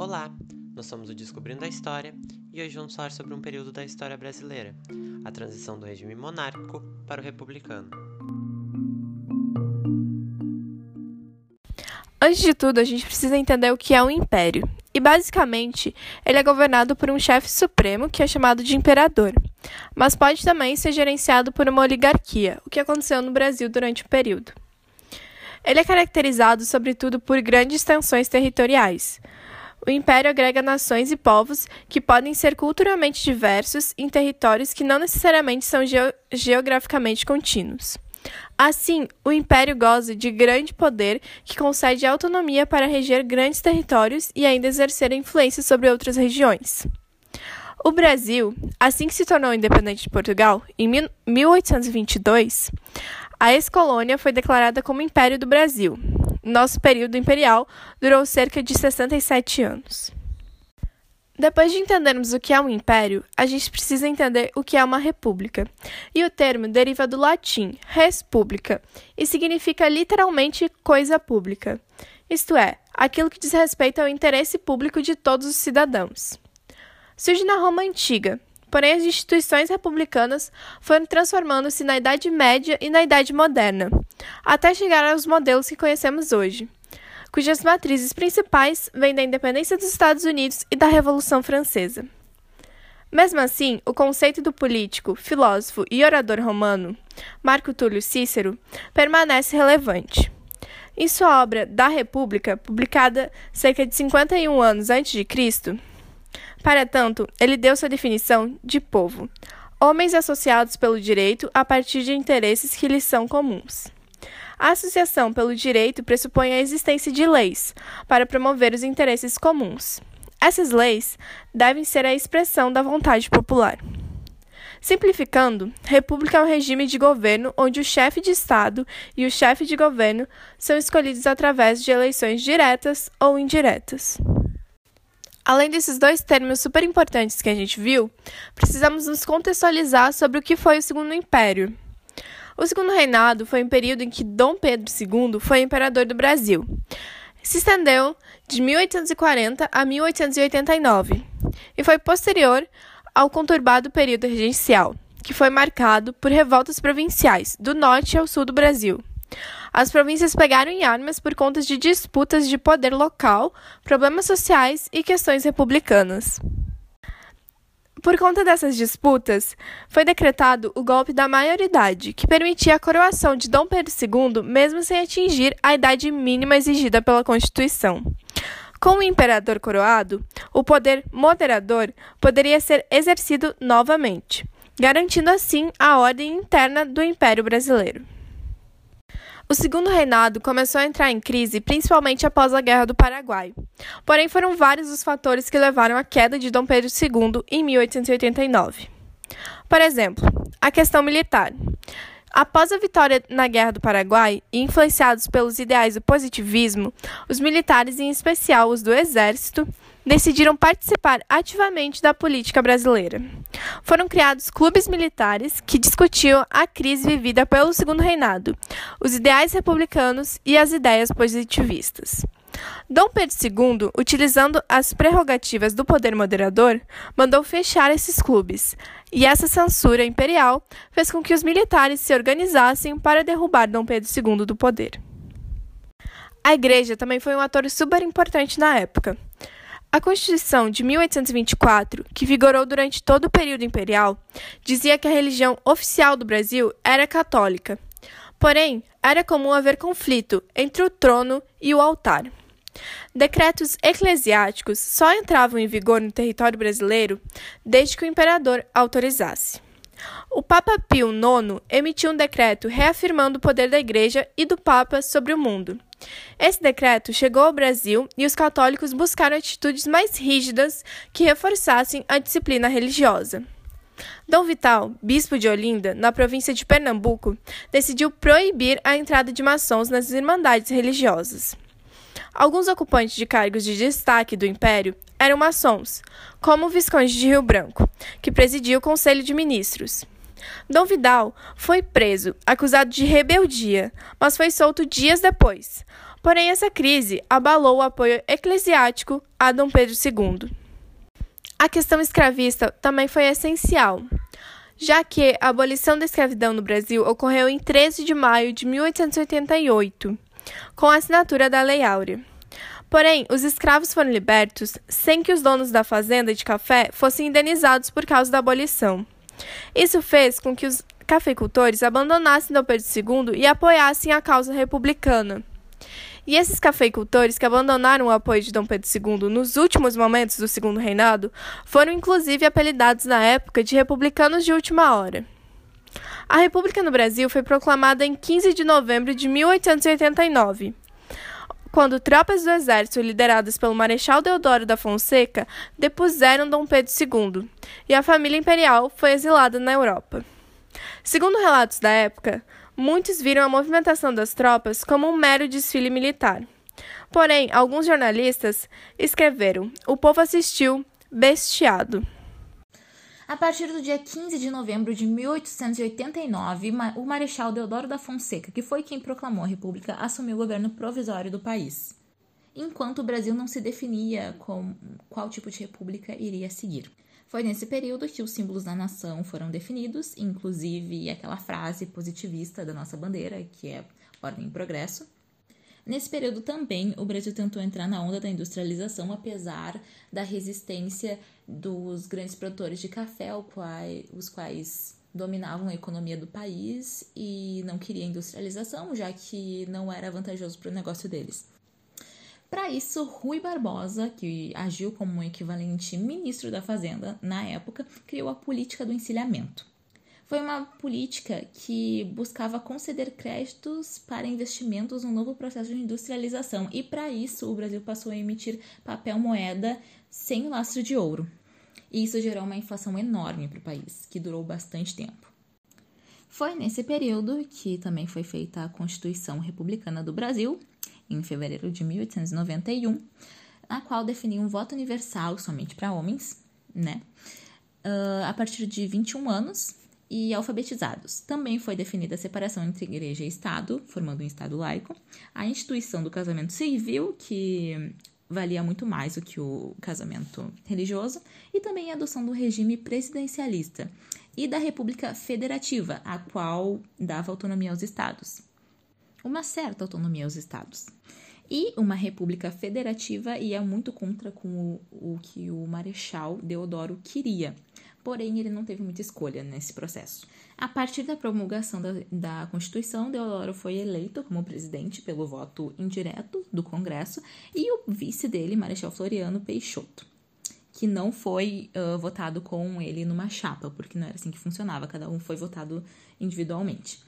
Olá, nós somos o Descobrindo a História e hoje vamos falar sobre um período da história brasileira, a transição do regime monárquico para o republicano. Antes de tudo, a gente precisa entender o que é um império. E basicamente, ele é governado por um chefe supremo que é chamado de imperador, mas pode também ser gerenciado por uma oligarquia, o que aconteceu no Brasil durante o período. Ele é caracterizado sobretudo por grandes tensões territoriais, o império agrega nações e povos que podem ser culturalmente diversos em territórios que não necessariamente são geo geograficamente contínuos. Assim, o império goza de grande poder que concede autonomia para reger grandes territórios e ainda exercer influência sobre outras regiões. O Brasil, assim que se tornou independente de Portugal, em 1822, a ex-colônia foi declarada como Império do Brasil, nosso período imperial durou cerca de 67 anos. Depois de entendermos o que é um império, a gente precisa entender o que é uma república. E o termo deriva do latim res publica e significa literalmente coisa pública, isto é, aquilo que diz respeito ao interesse público de todos os cidadãos. Surge na Roma antiga, porém as instituições republicanas foram transformando-se na Idade Média e na Idade Moderna, até chegar aos modelos que conhecemos hoje, cujas matrizes principais vêm da independência dos Estados Unidos e da Revolução Francesa. Mesmo assim, o conceito do político, filósofo e orador romano, Marco Túlio Cícero, permanece relevante. Em sua obra Da República, publicada cerca de 51 anos antes de Cristo, para tanto, ele deu sua definição de povo: homens associados pelo direito a partir de interesses que lhes são comuns. A associação pelo direito pressupõe a existência de leis para promover os interesses comuns. Essas leis devem ser a expressão da vontade popular. Simplificando, república é um regime de governo onde o chefe de Estado e o chefe de governo são escolhidos através de eleições diretas ou indiretas. Além desses dois termos super importantes que a gente viu, precisamos nos contextualizar sobre o que foi o Segundo Império. O Segundo Reinado foi um período em que Dom Pedro II foi imperador do Brasil. Se estendeu de 1840 a 1889 e foi posterior ao conturbado período regencial, que foi marcado por revoltas provinciais do norte ao sul do Brasil. As províncias pegaram em armas por conta de disputas de poder local, problemas sociais e questões republicanas. Por conta dessas disputas, foi decretado o golpe da maioridade, que permitia a coroação de Dom Pedro II mesmo sem atingir a idade mínima exigida pela Constituição. Com o imperador coroado, o poder moderador poderia ser exercido novamente, garantindo assim a ordem interna do Império Brasileiro. O segundo reinado começou a entrar em crise principalmente após a Guerra do Paraguai. Porém, foram vários os fatores que levaram à queda de Dom Pedro II em 1889. Por exemplo, a questão militar. Após a vitória na Guerra do Paraguai e influenciados pelos ideais do positivismo, os militares, em especial os do Exército, decidiram participar ativamente da política brasileira. Foram criados clubes militares que discutiam a crise vivida pelo Segundo Reinado, os ideais republicanos e as ideias positivistas. Dom Pedro II, utilizando as prerrogativas do poder moderador, mandou fechar esses clubes, e essa censura imperial fez com que os militares se organizassem para derrubar Dom Pedro II do poder. A igreja também foi um ator super importante na época. A Constituição de 1824, que vigorou durante todo o período imperial, dizia que a religião oficial do Brasil era católica. Porém, era comum haver conflito entre o trono e o altar. Decretos eclesiásticos só entravam em vigor no território brasileiro desde que o imperador autorizasse. O Papa Pio IX emitiu um decreto reafirmando o poder da Igreja e do Papa sobre o mundo. Esse decreto chegou ao Brasil e os católicos buscaram atitudes mais rígidas que reforçassem a disciplina religiosa. Dom Vital, bispo de Olinda, na província de Pernambuco, decidiu proibir a entrada de maçons nas irmandades religiosas. Alguns ocupantes de cargos de destaque do império eram maçons, como o Visconde de Rio Branco, que presidia o Conselho de Ministros. Dom Vidal foi preso, acusado de rebeldia, mas foi solto dias depois. Porém, essa crise abalou o apoio eclesiástico a Dom Pedro II. A questão escravista também foi essencial, já que a abolição da escravidão no Brasil ocorreu em 13 de maio de 1888, com a assinatura da Lei Áurea. Porém, os escravos foram libertos sem que os donos da fazenda de café fossem indenizados por causa da abolição. Isso fez com que os cafeicultores abandonassem Dom Pedro II e apoiassem a causa republicana. E esses cafeicultores que abandonaram o apoio de Dom Pedro II nos últimos momentos do segundo reinado foram inclusive apelidados na época de republicanos de última hora. A República no Brasil foi proclamada em 15 de novembro de 1889 quando tropas do exército lideradas pelo Marechal Deodoro da Fonseca depuseram Dom Pedro II, e a família imperial foi exilada na Europa. Segundo relatos da época, muitos viram a movimentação das tropas como um mero desfile militar. Porém, alguns jornalistas escreveram: o povo assistiu bestiado. A partir do dia 15 de novembro de 1889, o Marechal Deodoro da Fonseca, que foi quem proclamou a República, assumiu o governo provisório do país, enquanto o Brasil não se definia com qual tipo de república iria seguir. Foi nesse período que os símbolos da nação foram definidos, inclusive aquela frase positivista da nossa bandeira, que é ordem e progresso. Nesse período também, o Brasil tentou entrar na onda da industrialização, apesar da resistência dos grandes produtores de café, os quais dominavam a economia do país e não queria industrialização, já que não era vantajoso para o negócio deles. Para isso, Rui Barbosa, que agiu como um equivalente ministro da Fazenda na época, criou a política do encilhamento. Foi uma política que buscava conceder créditos para investimentos no novo processo de industrialização, e para isso o Brasil passou a emitir papel moeda sem lastro de ouro. E isso gerou uma inflação enorme para o país, que durou bastante tempo. Foi nesse período que também foi feita a Constituição Republicana do Brasil, em fevereiro de 1891, a qual definia um voto universal somente para homens, né? Uh, a partir de 21 anos e alfabetizados. Também foi definida a separação entre igreja e Estado, formando um Estado laico, a instituição do casamento civil, que valia muito mais do que o casamento religioso, e também a adoção do regime presidencialista e da República Federativa, a qual dava autonomia aos estados. Uma certa autonomia aos estados. E uma república federativa ia muito contra com o, o que o Marechal Deodoro queria, porém ele não teve muita escolha nesse processo. A partir da promulgação da, da Constituição, Deodoro foi eleito como presidente pelo voto indireto do Congresso e o vice dele, Marechal Floriano Peixoto, que não foi uh, votado com ele numa chapa, porque não era assim que funcionava, cada um foi votado individualmente.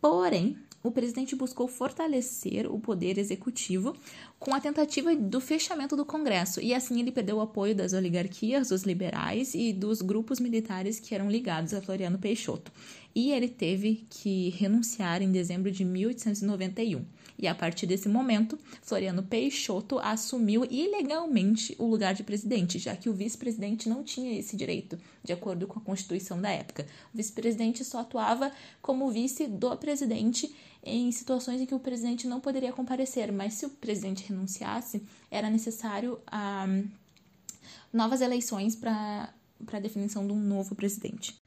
Porém, o presidente buscou fortalecer o poder executivo com a tentativa do fechamento do Congresso, e assim ele perdeu o apoio das oligarquias, dos liberais e dos grupos militares que eram ligados a Floriano Peixoto. E ele teve que renunciar em dezembro de 1891. E a partir desse momento, Floriano Peixoto assumiu ilegalmente o lugar de presidente, já que o vice-presidente não tinha esse direito, de acordo com a Constituição da época. O vice-presidente só atuava como vice do presidente em situações em que o presidente não poderia comparecer, mas se o presidente renunciasse, era necessário ah, novas eleições para a definição de um novo presidente.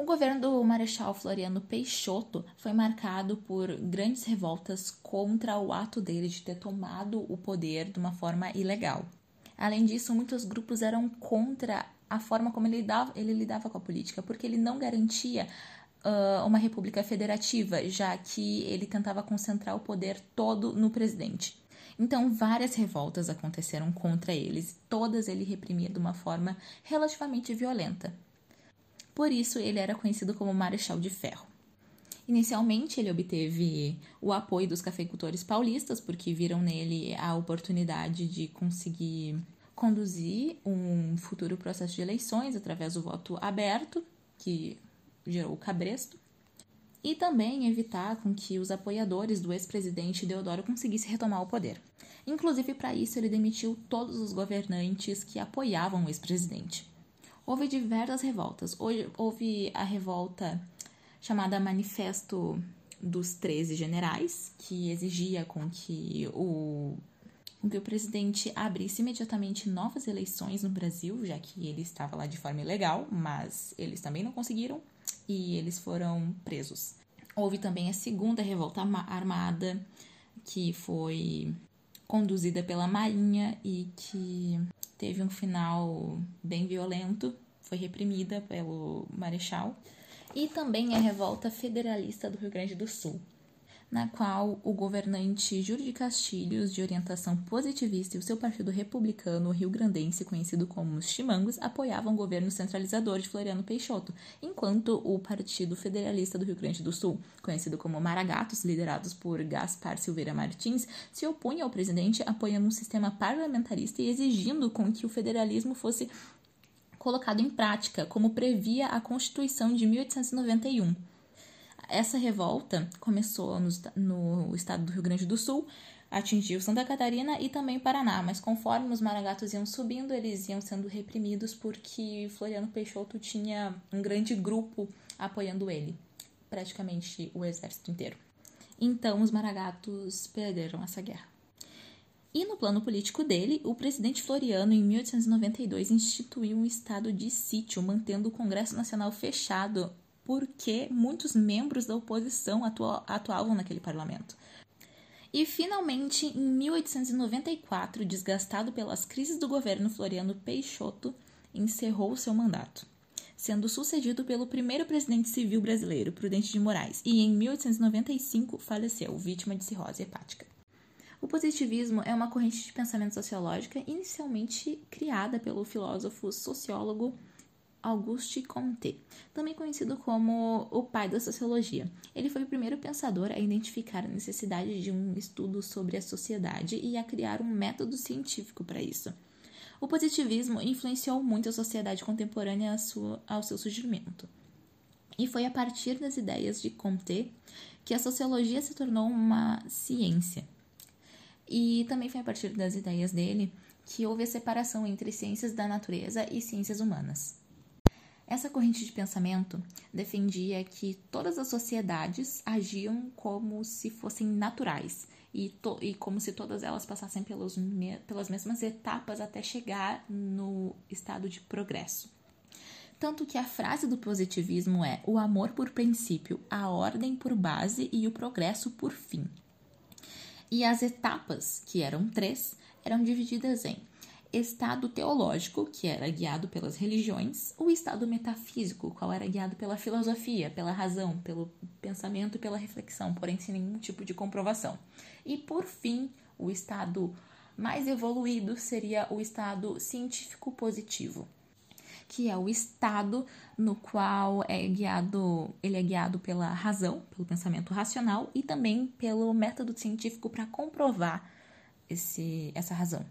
O governo do Marechal Floriano Peixoto foi marcado por grandes revoltas contra o ato dele de ter tomado o poder de uma forma ilegal. Além disso, muitos grupos eram contra a forma como ele lidava, ele lidava com a política, porque ele não garantia uh, uma república federativa, já que ele tentava concentrar o poder todo no presidente. Então, várias revoltas aconteceram contra eles, todas ele reprimia de uma forma relativamente violenta. Por isso, ele era conhecido como Marechal de Ferro. Inicialmente, ele obteve o apoio dos cafeicultores paulistas, porque viram nele a oportunidade de conseguir conduzir um futuro processo de eleições através do voto aberto, que gerou o cabresto, e também evitar com que os apoiadores do ex-presidente Deodoro conseguissem retomar o poder. Inclusive, para isso, ele demitiu todos os governantes que apoiavam o ex-presidente. Houve diversas revoltas. Houve a revolta chamada Manifesto dos 13 Generais, que exigia com que o com que o presidente abrisse imediatamente novas eleições no Brasil, já que ele estava lá de forma ilegal, mas eles também não conseguiram e eles foram presos. Houve também a segunda revolta armada, que foi conduzida pela Marinha e que teve um final bem violento, foi reprimida pelo Marechal. E também a revolta federalista do Rio Grande do Sul, na qual o governante Júlio de Castilhos, de orientação positivista, e o seu partido republicano rio-grandense, conhecido como os Chimangos, apoiavam o governo centralizador de Floriano Peixoto, enquanto o Partido Federalista do Rio Grande do Sul, conhecido como Maragatos, liderados por Gaspar Silveira Martins, se opunha ao presidente apoiando um sistema parlamentarista e exigindo com que o federalismo fosse colocado em prática, como previa a Constituição de 1891. Essa revolta começou no, no estado do Rio Grande do Sul, atingiu Santa Catarina e também Paraná, mas conforme os maragatos iam subindo, eles iam sendo reprimidos porque Floriano Peixoto tinha um grande grupo apoiando ele, praticamente o exército inteiro. Então os maragatos perderam essa guerra. E no plano político dele, o presidente Floriano, em 1892, instituiu um estado de sítio, mantendo o Congresso Nacional fechado porque muitos membros da oposição atuavam naquele parlamento. E finalmente, em 1894, desgastado pelas crises do governo Floriano Peixoto, encerrou seu mandato, sendo sucedido pelo primeiro presidente civil brasileiro, Prudente de Moraes, e em 1895 faleceu, vítima de cirrose hepática. O positivismo é uma corrente de pensamento sociológica inicialmente criada pelo filósofo sociólogo Auguste Comte, também conhecido como o pai da sociologia. Ele foi o primeiro pensador a identificar a necessidade de um estudo sobre a sociedade e a criar um método científico para isso. O positivismo influenciou muito a sociedade contemporânea ao seu surgimento. E foi a partir das ideias de Comte que a sociologia se tornou uma ciência. E também foi a partir das ideias dele que houve a separação entre ciências da natureza e ciências humanas. Essa corrente de pensamento defendia que todas as sociedades agiam como se fossem naturais e, e como se todas elas passassem pelos me pelas mesmas etapas até chegar no estado de progresso. Tanto que a frase do positivismo é o amor por princípio, a ordem por base e o progresso por fim. E as etapas, que eram três, eram divididas em estado teológico, que era guiado pelas religiões, o estado metafísico, qual era guiado pela filosofia, pela razão, pelo pensamento e pela reflexão, porém sem nenhum tipo de comprovação. E por fim, o estado mais evoluído seria o estado científico positivo, que é o estado no qual é guiado, ele é guiado pela razão, pelo pensamento racional e também pelo método científico para comprovar esse, essa razão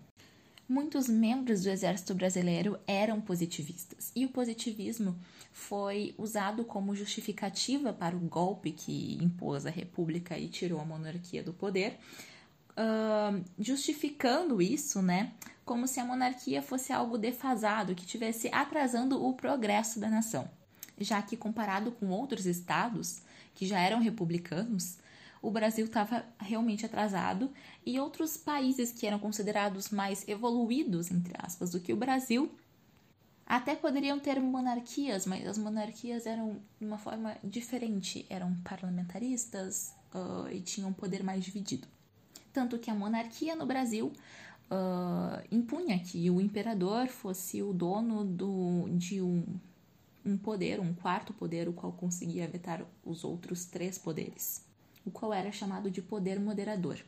muitos membros do exército brasileiro eram positivistas. E o positivismo foi usado como justificativa para o golpe que impôs a república e tirou a monarquia do poder, uh, justificando isso, né, como se a monarquia fosse algo defasado que tivesse atrasando o progresso da nação, já que comparado com outros estados que já eram republicanos o Brasil estava realmente atrasado e outros países que eram considerados mais evoluídos, entre aspas, do que o Brasil, até poderiam ter monarquias, mas as monarquias eram de uma forma diferente, eram parlamentaristas uh, e tinham um poder mais dividido. Tanto que a monarquia no Brasil uh, impunha que o imperador fosse o dono do, de um, um poder, um quarto poder, o qual conseguia vetar os outros três poderes o qual era chamado de poder moderador.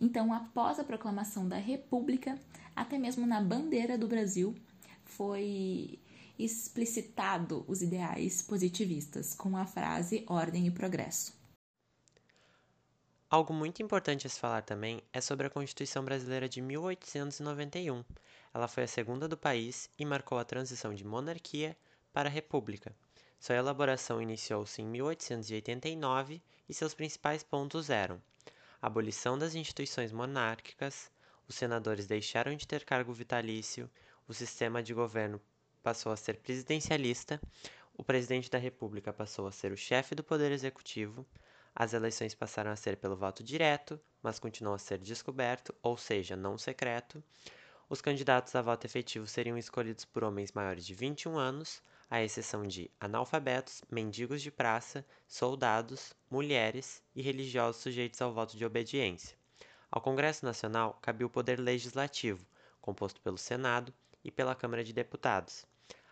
Então, após a proclamação da República, até mesmo na bandeira do Brasil, foi explicitado os ideais positivistas com a frase ordem e progresso. Algo muito importante a se falar também é sobre a Constituição Brasileira de 1891. Ela foi a segunda do país e marcou a transição de monarquia para república. Sua elaboração iniciou-se em 1889 e seus principais pontos eram: abolição das instituições monárquicas, os senadores deixaram de ter cargo vitalício, o sistema de governo passou a ser presidencialista, o presidente da República passou a ser o chefe do Poder Executivo, as eleições passaram a ser pelo voto direto, mas continuam a ser descoberto, ou seja, não secreto. Os candidatos a voto efetivo seriam escolhidos por homens maiores de 21 anos, à exceção de analfabetos, mendigos de praça, soldados, mulheres e religiosos sujeitos ao voto de obediência. Ao Congresso Nacional cabe o poder legislativo, composto pelo Senado e pela Câmara de Deputados.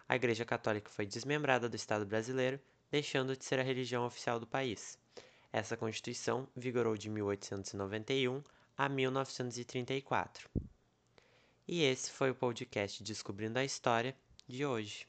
A Igreja Católica foi desmembrada do Estado brasileiro, deixando de ser a religião oficial do país. Essa Constituição vigorou de 1891 a 1934. E esse foi o podcast Descobrindo a História de hoje.